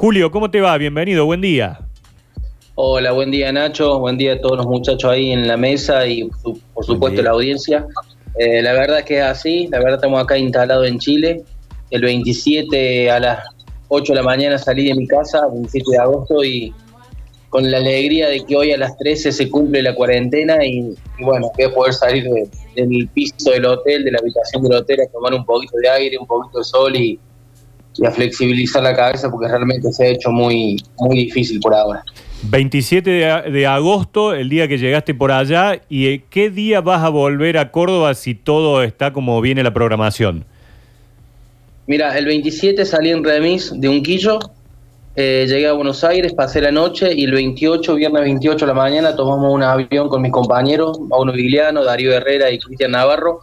Julio, ¿cómo te va? Bienvenido, buen día. Hola, buen día Nacho, buen día a todos los muchachos ahí en la mesa y por supuesto la audiencia. Eh, la verdad que es así, la verdad estamos acá instalados en Chile. El 27 a las 8 de la mañana salí de mi casa, 27 de agosto, y con la alegría de que hoy a las 13 se cumple la cuarentena y, bueno, voy a poder salir del piso del hotel, de la habitación del hotel, a tomar un poquito de aire, un poquito de sol y, y a flexibilizar la cabeza porque realmente se ha hecho muy, muy difícil por ahora. 27 de, agosto, el día que llegaste por allá, ¿y eh, qué día vas a volver a Córdoba si todo está como viene la programación? Mira, el 27 salí en remis de Unquillo, eh, llegué a Buenos Aires, pasé la noche y el 28, viernes 28 de la mañana, tomamos un avión con mis compañeros, Pauno Vigliano, Darío Herrera y Cristian Navarro,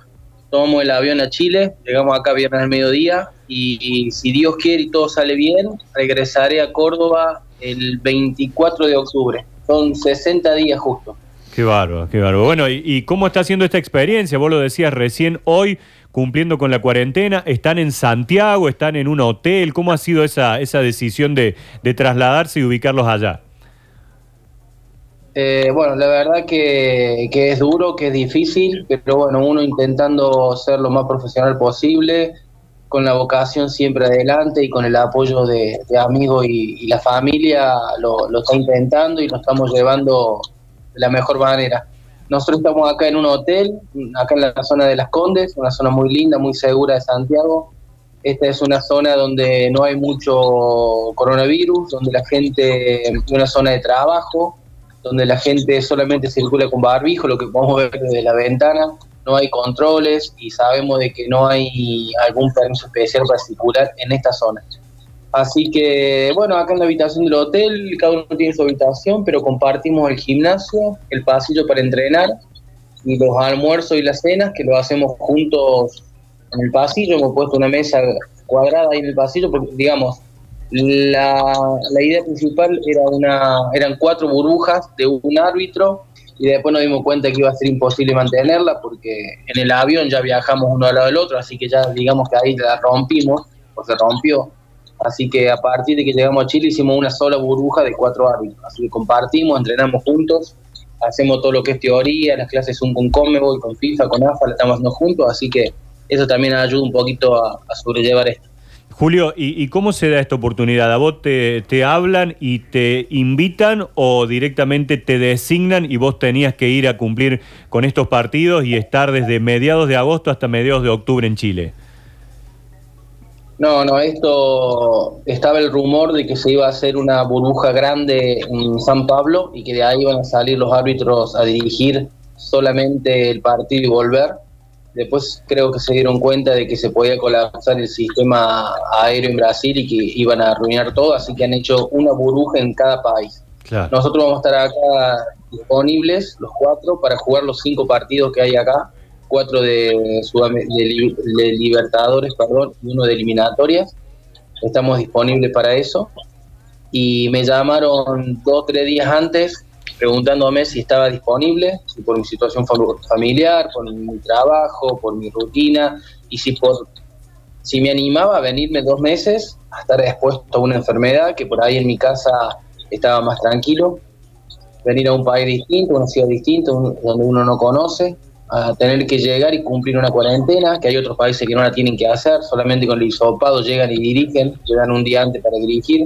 tomamos el avión a Chile, llegamos acá viernes al mediodía y, si Dios quiere y todo sale bien, regresaré a Córdoba el 24 de octubre. Son 60 días justo. Qué bárbaro, qué bárbaro. Bueno, ¿y, cómo está haciendo esta experiencia? Vos lo decías recién hoy, cumpliendo con la cuarentena. ¿Están en Santiago? ¿Están en un hotel? ¿Cómo ha sido esa, esa decisión de, trasladarse y ubicarlos allá? Eh, bueno, la verdad que, es duro, que es difícil, pero bueno, uno intentando ser lo más profesional posible, con la vocación siempre adelante y con el apoyo de, amigos y, la familia lo, está intentando y lo estamos llevando de la mejor manera. Nosotros estamos acá en un hotel, acá en la zona de Las Condes, una zona muy linda, muy segura de Santiago. Esta es una zona donde no hay mucho coronavirus, donde la gente, es una zona de trabajo, donde la gente solamente circula con barbijo, lo que podemos ver desde la ventana no hay controles y sabemos de que no hay algún permiso especial para circular en esta zona. Así que, bueno, acá en la habitación del hotel, cada uno tiene su habitación, pero compartimos el gimnasio, el pasillo para entrenar y los almuerzos y las cenas que lo hacemos juntos en el pasillo. Hemos puesto una mesa cuadrada ahí en el pasillo porque, digamos, la, la idea principal era una, eran cuatro burbujas de un árbitro y después nos dimos cuenta que iba a ser imposible mantenerla porque en el avión ya viajamos uno al lado del otro, así que ya digamos que ahí la rompimos, o se rompió. Así que a partir de que llegamos a Chile hicimos una sola burbuja de cuatro árbitros. Así que compartimos, entrenamos juntos, hacemos todo lo que es teoría, las clases son con Comebo con FIFA, con AFA, la estamos haciendo juntos, así que eso también ayuda un poquito a sobrellevar esto. Julio, ¿y, cómo se da esta oportunidad? ¿A vos te, hablan y te invitan o directamente te designan y vos tenías que ir a cumplir con estos partidos y estar desde mediados de agosto hasta mediados de octubre en Chile? No, no, esto estaba el rumor de que se iba a hacer una burbuja grande en San Pablo y que de ahí iban a salir los árbitros a dirigir solamente el partido y volver Después creo que se dieron cuenta de que se podía colapsar el sistema aéreo en Brasil y que iban a arruinar todo, así que han hecho una burbuja en cada país. Nosotros vamos a estar acá disponibles, los cuatro, para jugar los cinco partidos que hay acá, cuatro de, de, Libertadores, perdón, y uno de eliminatorias. Estamos disponibles para eso. Y me llamaron dos o tres días antes preguntándome si estaba disponible, si por mi situación familiar, por mi trabajo, por mi rutina, y si por si me animaba a venirme dos meses a estar expuesto a una enfermedad, que por ahí en mi casa estaba más tranquilo, venir a un país distinto, una ciudad distinta, donde uno no conoce, a tener que llegar y cumplir una cuarentena, que hay otros países que no la tienen que hacer, solamente con el hisopado llegan y dirigen, llegan un día antes para dirigir,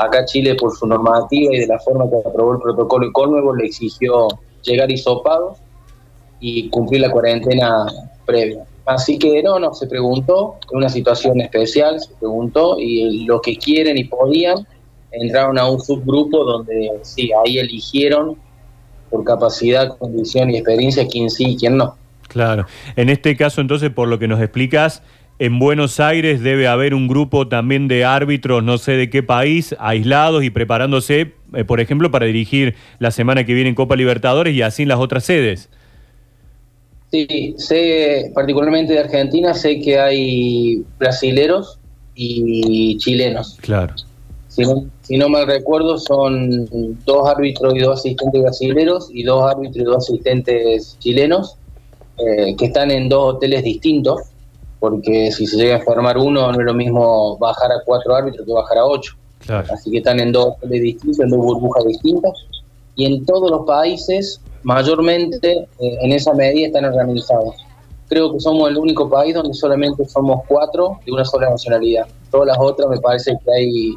Acá Chile, por su normativa y de la forma que aprobó el protocolo y Colnuevo, le exigió llegar hisopado y cumplir la cuarentena previa. Así que no, no, se preguntó, en una situación especial, se preguntó, y los que quieren y podían entraron a un subgrupo donde sí, ahí eligieron por capacidad, condición y experiencia quién sí y quién no. Claro. En este caso, entonces, por lo que nos explicas, en Buenos Aires debe haber un grupo también de árbitros, no sé de qué país, aislados y preparándose, eh, por ejemplo, para dirigir la semana que viene en Copa Libertadores y así en las otras sedes. Sí, sé, particularmente de Argentina, sé que hay brasileros y chilenos. Claro. Si no, si no mal recuerdo, son dos árbitros y dos asistentes brasileros y dos árbitros y dos asistentes chilenos eh, que están en dos hoteles distintos porque si se llega a formar uno no es lo mismo bajar a cuatro árbitros que bajar a ocho. Así que están en dos distintos, en dos burbujas distintas. Y en todos los países, mayormente eh, en esa medida están organizados. Creo que somos el único país donde solamente somos cuatro de una sola nacionalidad. Todas las otras me parece que hay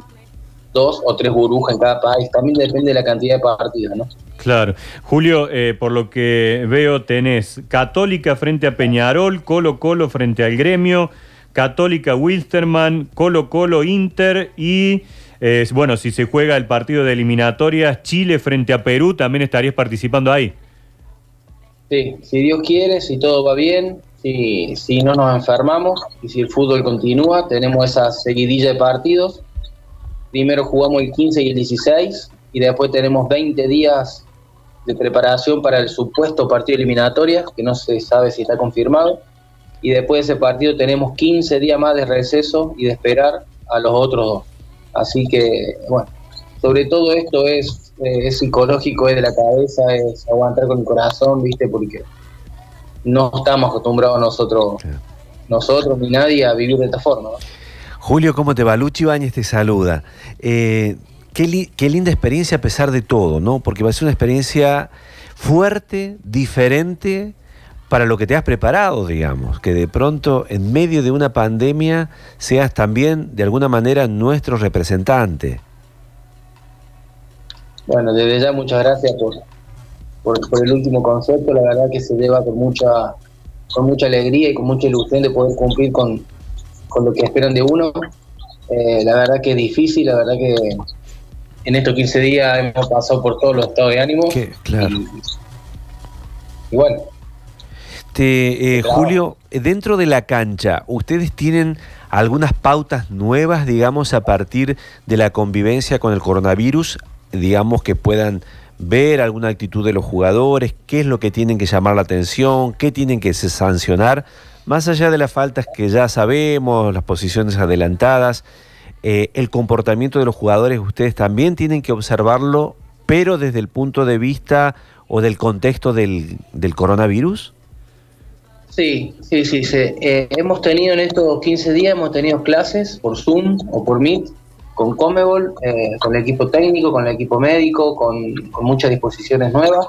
dos o tres burbujas en cada país. También depende de la cantidad de partidos, ¿no? Claro. Julio, eh, por lo que veo, tenés Católica frente a Peñarol, Colo Colo frente al Gremio, Católica Wilstermann, Colo Colo Inter y, eh, bueno, si se juega el partido de eliminatorias, Chile frente a Perú, también estarías participando ahí. Sí, si Dios quiere, si todo va bien, si, si no nos enfermamos y si el fútbol continúa, tenemos esa seguidilla de partidos. Primero jugamos el 15 y el 16 y después tenemos 20 días de preparación para el supuesto partido eliminatoria, que no se sabe si está confirmado y después de ese partido tenemos 15 días más de receso y de esperar a los otros dos. Así que, bueno, sobre todo esto es, eh, es psicológico, es de la cabeza, es aguantar con el corazón, ¿viste? Porque no estamos acostumbrados nosotros, nosotros ni nadie a vivir de esta forma. Julio, ¿cómo te va? Luchi Bañez te saluda. Eh, qué, qué linda experiencia a pesar de todo, ¿no? Porque va a ser una experiencia fuerte, diferente, para lo que te has preparado, digamos, que de pronto en medio de una pandemia seas también de alguna manera nuestro representante. Bueno, desde ya muchas gracias por, por, el último concepto, la verdad que se lleva con mucha, con mucha alegría y con mucha ilusión de poder cumplir con, lo que esperan de uno. Eh, la verdad que es difícil, la verdad que en estos 15 días hemos pasado por todos los estados de ánimo. claro. y bueno, eh, Julio, dentro de la cancha, ¿ustedes tienen algunas pautas nuevas, digamos, a partir de la convivencia con el coronavirus? Digamos, que puedan ver alguna actitud de los jugadores, qué es lo que tienen que llamar la atención, qué tienen que sancionar, más allá de las faltas que ya sabemos, las posiciones adelantadas, eh, el comportamiento de los jugadores, ustedes también tienen que observarlo, pero desde el punto de vista o del contexto del, coronavirus. Sí, sí, sí. sí. Eh, hemos tenido en estos 15 días, hemos tenido clases por Zoom o por Meet con Comebol, eh, con el equipo técnico, con el equipo médico, con, muchas disposiciones nuevas.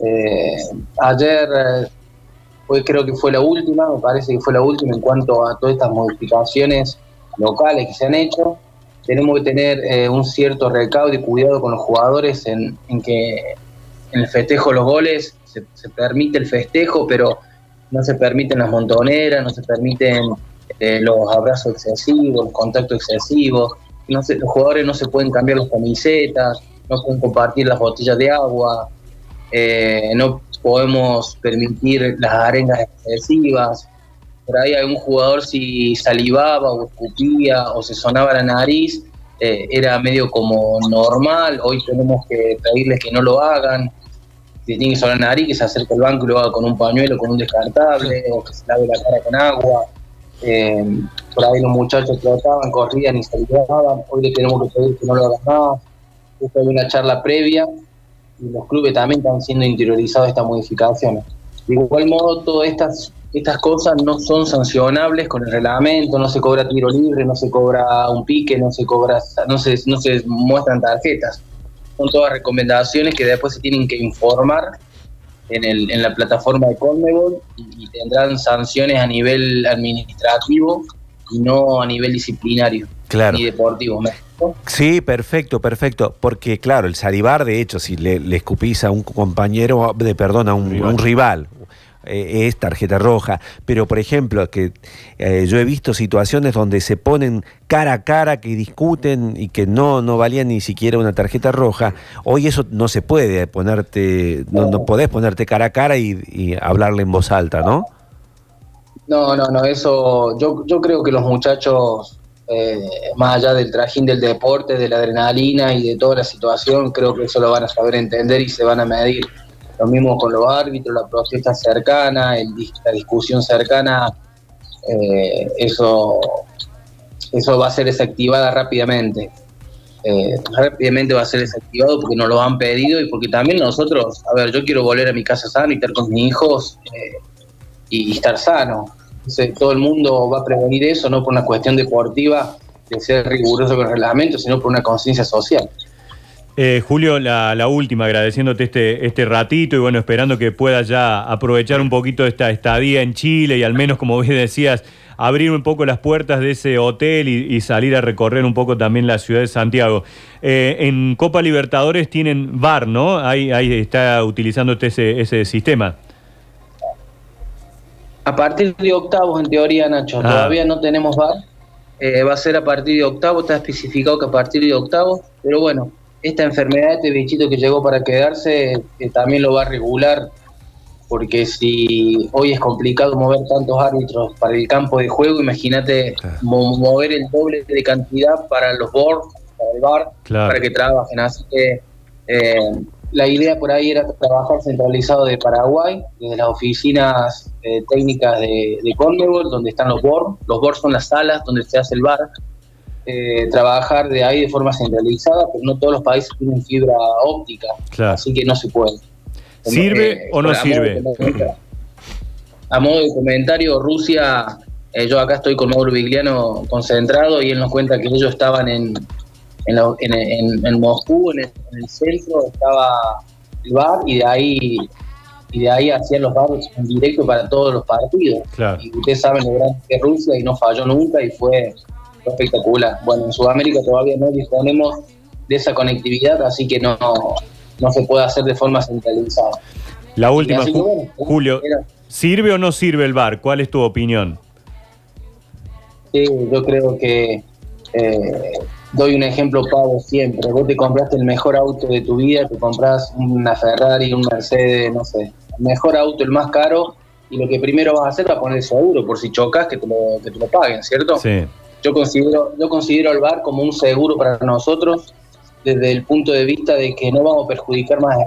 Eh, ayer fue, creo que fue la última, me parece que fue la última en cuanto a todas estas modificaciones locales que se han hecho. Tenemos que tener un cierto recaudo y cuidado con los jugadores en, que en el festejo los goles se, se permite el festejo, pero no se permiten las montoneras, no se permiten eh, los abrazos excesivos, los contactos excesivos, no los jugadores no se pueden cambiar las camisetas, no pueden compartir las botellas de agua, eh, no podemos permitir las arengas excesivas. Por ahí algún jugador si salivaba o escupía o se sonaba la nariz, eh, era medio como normal, hoy tenemos que pedirles que no lo hagan si tiene que sonar nariz, que se acerque al banco y lo haga con un pañuelo, con un descartable, o que se lave la cara con agua. Eh, por ahí los muchachos trataban, corrían y se ayudaban. Hoy le tenemos que pedir que no lo hagan más. Esto hay una charla previa y los clubes también están siendo interiorizados estas modificaciones. De igual modo, todas estas, estas cosas no son sancionables con el reglamento, no se cobra tiro libre, no se cobra un pique, no se cobra, no se, no se muestran tarjetas son todas recomendaciones que después se tienen que informar en, el, en la plataforma de Conmebol y, tendrán sanciones a nivel administrativo y no a nivel disciplinario claro. ni deportivo. Sí, perfecto, perfecto. Porque, claro, el salivar, de hecho, si le, le escupís a un compañero, de perdón, a un, un rival eh, es tarjeta roja. Pero, por ejemplo, que eh, yo he visto situaciones donde se ponen cara a cara, que discuten y que no, no valían ni siquiera una tarjeta roja. Hoy eso no se puede ponerte, no, no podés ponerte cara a cara y, hablarle en voz alta, ¿no? No, no, no, eso yo, yo creo que los muchachos, eh, más allá del trajín del deporte, de la adrenalina y de toda la situación, creo que eso lo van a saber entender y se van a medir lo mismo con los árbitros, la protesta cercana, la discusión cercana, eh, eso, eso va a ser desactivada rápidamente. Eh, rápidamente va a ser desactivado porque nos lo han pedido y porque también nosotros, a ver, yo quiero volver a mi casa sano y estar con mis hijos eh, y, estar sano. todo el mundo va a prevenir eso, no por una cuestión deportiva, porque ser riguroso con el reglamento, sino por una conciencia social. Eh, Julio, la, la, última, agradeciéndote este, este ratito y bueno, esperando que puedas ya aprovechar un poquito esta estadía en Chile y al menos, como bien decías, abrir un poco las puertas de ese hotel y, salir a recorrer un poco también la ciudad de Santiago. Eh, en Copa Libertadores tienen VAR, ¿no? Ahí, ahí está utilizando ese, ese sistema. A partir de octavos, en teoría, Nacho, ah. todavía no tenemos VAR. Eh, va a ser a partir de octavos, está especificado que a partir de octavos, pero bueno, esta enfermedad, este bichito que llegó para quedarse, eh, también lo va a regular, porque si hoy es complicado mover tantos árbitros para el campo de juego, imagínate mover el doble de cantidad para los boards, para el bar, para que trabajen. Así que eh, la idea por ahí era trabajar centralizado de Paraguay, desde las oficinas eh, técnicas de, de Conmebol, donde están los boards. Los boards son las salas donde se hace el bar eh, trabajar de ahí de forma centralizada, pero no todos los países tienen fibra óptica, así que no se puede. ¿Sirve eh, o no sirve? A modo de comentario, Rusia, yo acá estoy con Mauro Vigliano concentrado y él nos cuenta que ellos estaban en, en, Moscú, en el, centro, estaba el bar y de ahí y de ahí hacían los bares en directo para todos los partidos. Y ustedes saben lo grande que es Rusia y no falló nunca y fue espectacular. Bueno, en Sudamérica todavía no disponemos de esa conectividad, así que no, no se puede hacer de forma centralizada. La última, Julio, ¿sirve o no sirve el bar? ¿Cuál es tu opinión? Sí, yo creo que eh, doy un ejemplo pavo siempre. Vos te compraste el mejor auto de tu vida, te compras una Ferrari, un Mercedes, no sé, el mejor auto, el más caro, y lo que primero vas a hacer es poner seguro, por si chocas, que te lo, que te lo paguen, ¿cierto? Sí. Yo considero, yo considero al bar como un seguro para nosotros desde el punto de vista de que no vamos a perjudicar más.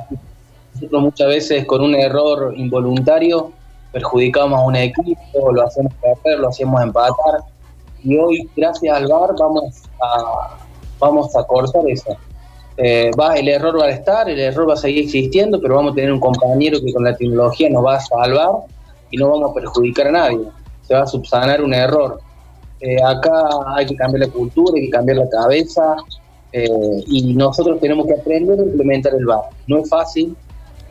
Nosotros muchas veces con un error involuntario perjudicamos a un equipo, lo hacemos perder, lo hacemos empatar. Y hoy, gracias al bar, vamos a, vamos a cortar eso. Eh, va, el error va a estar, el error va a seguir existiendo, pero vamos a tener un compañero que con la tecnología nos va a salvar y no vamos a perjudicar a nadie. Se va a subsanar un error. Eh, acá hay que cambiar la cultura, hay que cambiar la cabeza eh, y nosotros tenemos que aprender a implementar el VAR. No es fácil,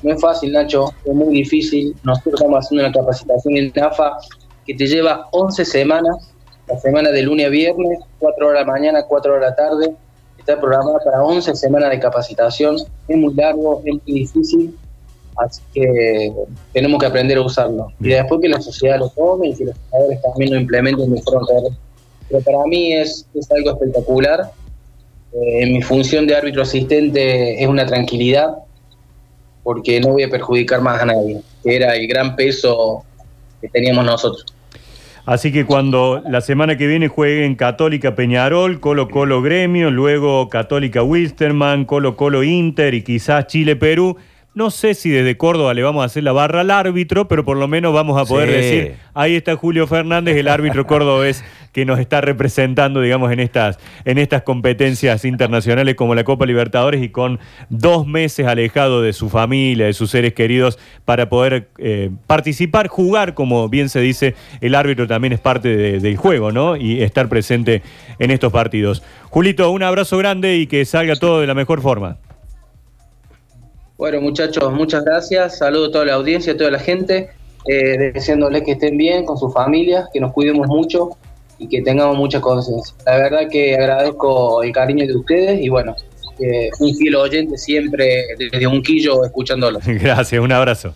no es fácil, Nacho, es muy difícil. Nosotros estamos haciendo una capacitación en NAFA que te lleva 11 semanas, la semana de lunes a viernes, 4 horas de la mañana, 4 horas de la tarde. Está programada para 11 semanas de capacitación. Es muy largo, es muy difícil, Así que tenemos que aprender a usarlo. Y después que la sociedad lo tome y que los jugadores también lo implementen de forma Pero para mí es, es algo espectacular. Eh, en mi función de árbitro asistente es una tranquilidad porque no voy a perjudicar más a nadie, que era el gran peso que teníamos nosotros. Así que cuando la semana que viene jueguen Católica Peñarol, Colo Colo Gremio, luego Católica Wilstermann, Colo Colo Inter y quizás Chile Perú, no sé si desde Córdoba le vamos a hacer la barra al árbitro, pero por lo menos vamos a poder decir, ahí está Julio Fernández, el árbitro cordobés que nos está representando, digamos, en estas, en estas competencias internacionales como la Copa Libertadores y con dos meses alejado de su familia, de sus seres queridos, para poder eh, participar, jugar, como bien se dice, el árbitro también es parte del juego, ¿no? Y estar presente en estos partidos. Julito, un abrazo grande y que salga todo de la mejor forma. Bueno, muchachos, muchas gracias. Saludo a toda la audiencia, a toda la gente, eh, deseándoles que estén bien con sus familias, que nos cuidemos mucho y que tengamos mucha conciencia. La verdad que agradezco el cariño de ustedes y bueno, un fiel oyente siempre desde un quillo escuchándolo. Gracias, un abrazo.